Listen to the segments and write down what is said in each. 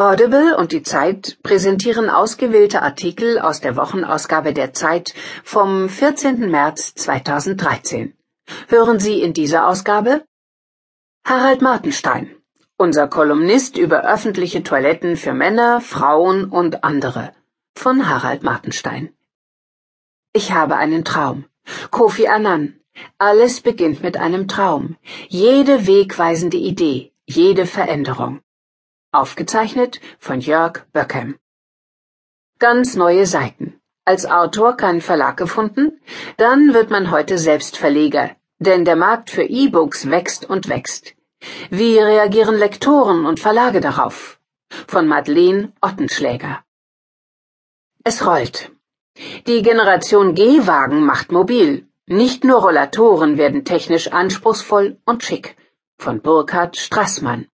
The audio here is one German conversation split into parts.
Audible und die Zeit präsentieren ausgewählte Artikel aus der Wochenausgabe der Zeit vom 14. März 2013. Hören Sie in dieser Ausgabe Harald Martenstein, unser Kolumnist über öffentliche Toiletten für Männer, Frauen und andere von Harald Martenstein. Ich habe einen Traum. Kofi Annan. Alles beginnt mit einem Traum. Jede wegweisende Idee, jede Veränderung. Aufgezeichnet von Jörg Böckem. Ganz neue Seiten. Als Autor keinen Verlag gefunden? Dann wird man heute selbst Verleger, denn der Markt für E-Books wächst und wächst. Wie reagieren Lektoren und Verlage darauf? Von Madeleine Ottenschläger. Es rollt. Die Generation G-Wagen macht mobil. Nicht nur Rollatoren werden technisch anspruchsvoll und schick. Von Burkhard Strassmann.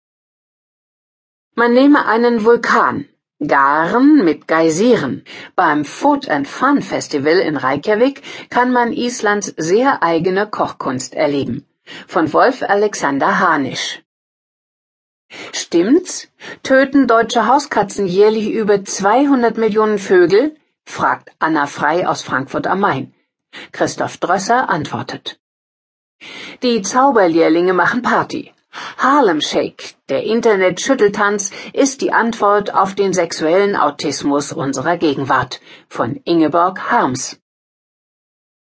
Man nehme einen Vulkan, Garen mit Geysiren. Beim Food and Fun Festival in Reykjavik kann man Islands sehr eigene Kochkunst erleben. Von Wolf Alexander Hanisch. Stimmt's? Töten deutsche Hauskatzen jährlich über 200 Millionen Vögel? fragt Anna Frei aus Frankfurt am Main. Christoph Drösser antwortet. Die Zauberlehrlinge machen Party. Harlem Shake, der Internet-Schütteltanz, ist die Antwort auf den sexuellen Autismus unserer Gegenwart von Ingeborg Harms.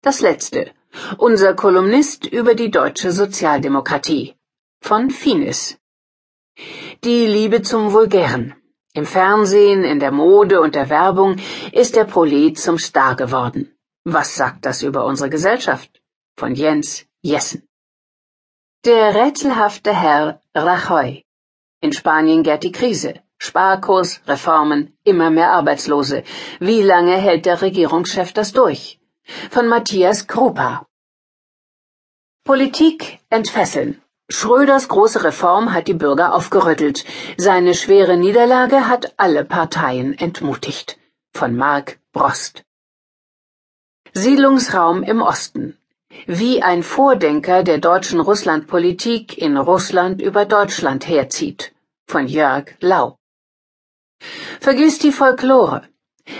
Das letzte. Unser Kolumnist über die deutsche Sozialdemokratie von Finis. Die Liebe zum Vulgären. Im Fernsehen, in der Mode und der Werbung ist der Prolet zum Star geworden. Was sagt das über unsere Gesellschaft? Von Jens Jessen. Der rätselhafte Herr Rajoy. In Spanien gärt die Krise. Sparkurs, Reformen, immer mehr Arbeitslose. Wie lange hält der Regierungschef das durch? Von Matthias Krupa. Politik entfesseln. Schröders große Reform hat die Bürger aufgerüttelt. Seine schwere Niederlage hat alle Parteien entmutigt. Von Mark Brost. Siedlungsraum im Osten. Wie ein Vordenker der deutschen Russlandpolitik in Russland über Deutschland herzieht. Von Jörg Lau. Vergiss die Folklore.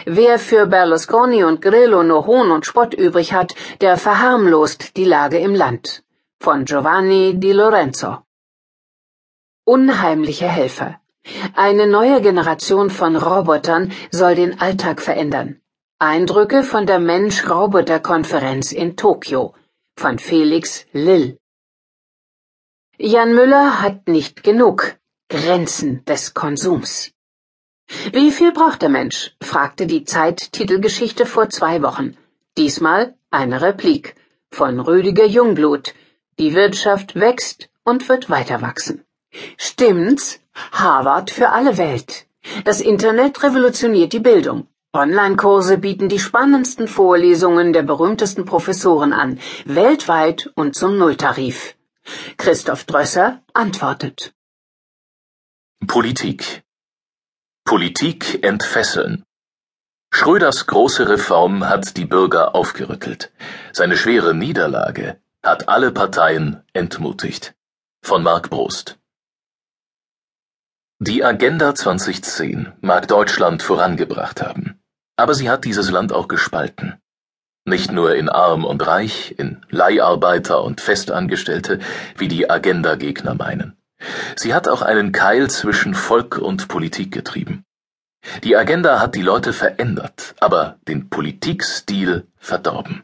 Wer für Berlusconi und Grillo nur Hohn und Spott übrig hat, der verharmlost die Lage im Land. Von Giovanni Di Lorenzo. Unheimliche Helfer. Eine neue Generation von Robotern soll den Alltag verändern. Eindrücke von der Mensch-Roboter-Konferenz in Tokio von Felix Lill. Jan Müller hat nicht genug Grenzen des Konsums. Wie viel braucht der Mensch? fragte die Zeit-Titelgeschichte vor zwei Wochen. Diesmal eine Replik von Rüdiger Jungblut. Die Wirtschaft wächst und wird weiter wachsen. Stimmt's? Harvard für alle Welt. Das Internet revolutioniert die Bildung. Online-Kurse bieten die spannendsten Vorlesungen der berühmtesten Professoren an, weltweit und zum Nulltarif. Christoph Drösser antwortet. Politik Politik entfesseln. Schröders große Reform hat die Bürger aufgerüttelt. Seine schwere Niederlage hat alle Parteien entmutigt. Von Mark Brost. Die Agenda 2010 mag Deutschland vorangebracht haben. Aber sie hat dieses Land auch gespalten. Nicht nur in Arm und Reich, in Leiharbeiter und Festangestellte, wie die Agenda-Gegner meinen. Sie hat auch einen Keil zwischen Volk und Politik getrieben. Die Agenda hat die Leute verändert, aber den Politikstil verdorben.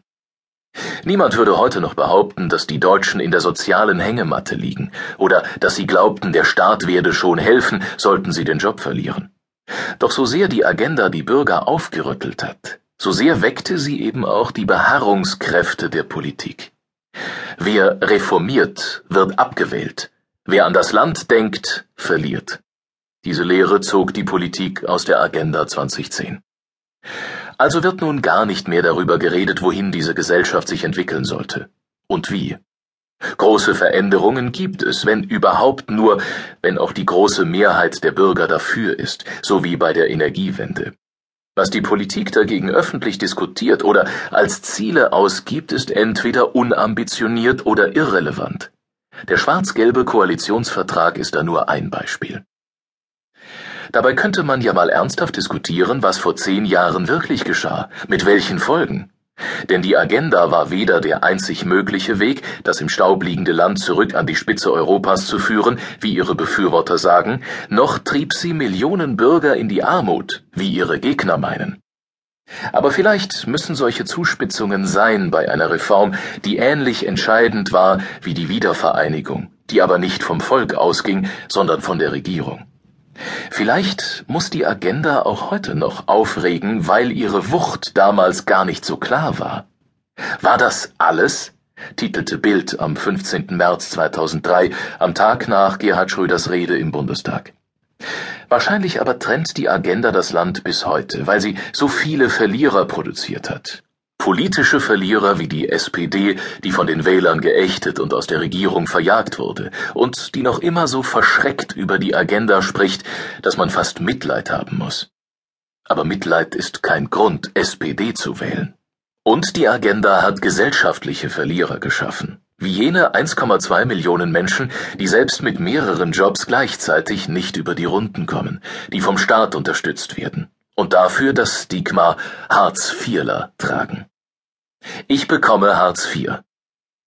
Niemand würde heute noch behaupten, dass die Deutschen in der sozialen Hängematte liegen oder dass sie glaubten, der Staat werde schon helfen, sollten sie den Job verlieren. Doch so sehr die Agenda die Bürger aufgerüttelt hat, so sehr weckte sie eben auch die Beharrungskräfte der Politik. Wer reformiert, wird abgewählt. Wer an das Land denkt, verliert. Diese Lehre zog die Politik aus der Agenda 2010. Also wird nun gar nicht mehr darüber geredet, wohin diese Gesellschaft sich entwickeln sollte. Und wie. Große Veränderungen gibt es, wenn überhaupt nur, wenn auch die große Mehrheit der Bürger dafür ist, so wie bei der Energiewende. Was die Politik dagegen öffentlich diskutiert oder als Ziele ausgibt, ist entweder unambitioniert oder irrelevant. Der schwarz-gelbe Koalitionsvertrag ist da nur ein Beispiel. Dabei könnte man ja mal ernsthaft diskutieren, was vor zehn Jahren wirklich geschah, mit welchen Folgen. Denn die Agenda war weder der einzig mögliche Weg, das im Staub liegende Land zurück an die Spitze Europas zu führen, wie ihre Befürworter sagen, noch trieb sie Millionen Bürger in die Armut, wie ihre Gegner meinen. Aber vielleicht müssen solche Zuspitzungen sein bei einer Reform, die ähnlich entscheidend war wie die Wiedervereinigung, die aber nicht vom Volk ausging, sondern von der Regierung. Vielleicht muss die Agenda auch heute noch aufregen, weil ihre Wucht damals gar nicht so klar war. War das alles? titelte Bild am 15. März 2003, am Tag nach Gerhard Schröders Rede im Bundestag. Wahrscheinlich aber trennt die Agenda das Land bis heute, weil sie so viele Verlierer produziert hat. Politische Verlierer wie die SPD, die von den Wählern geächtet und aus der Regierung verjagt wurde und die noch immer so verschreckt über die Agenda spricht, dass man fast Mitleid haben muss. Aber Mitleid ist kein Grund, SPD zu wählen. Und die Agenda hat gesellschaftliche Verlierer geschaffen, wie jene 1,2 Millionen Menschen, die selbst mit mehreren Jobs gleichzeitig nicht über die Runden kommen, die vom Staat unterstützt werden und dafür das Stigma Hartz-IVler tragen. Ich bekomme Hartz IV.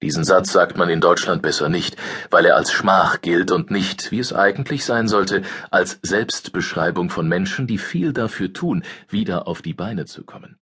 Diesen Satz sagt man in Deutschland besser nicht, weil er als Schmach gilt und nicht, wie es eigentlich sein sollte, als Selbstbeschreibung von Menschen, die viel dafür tun, wieder auf die Beine zu kommen.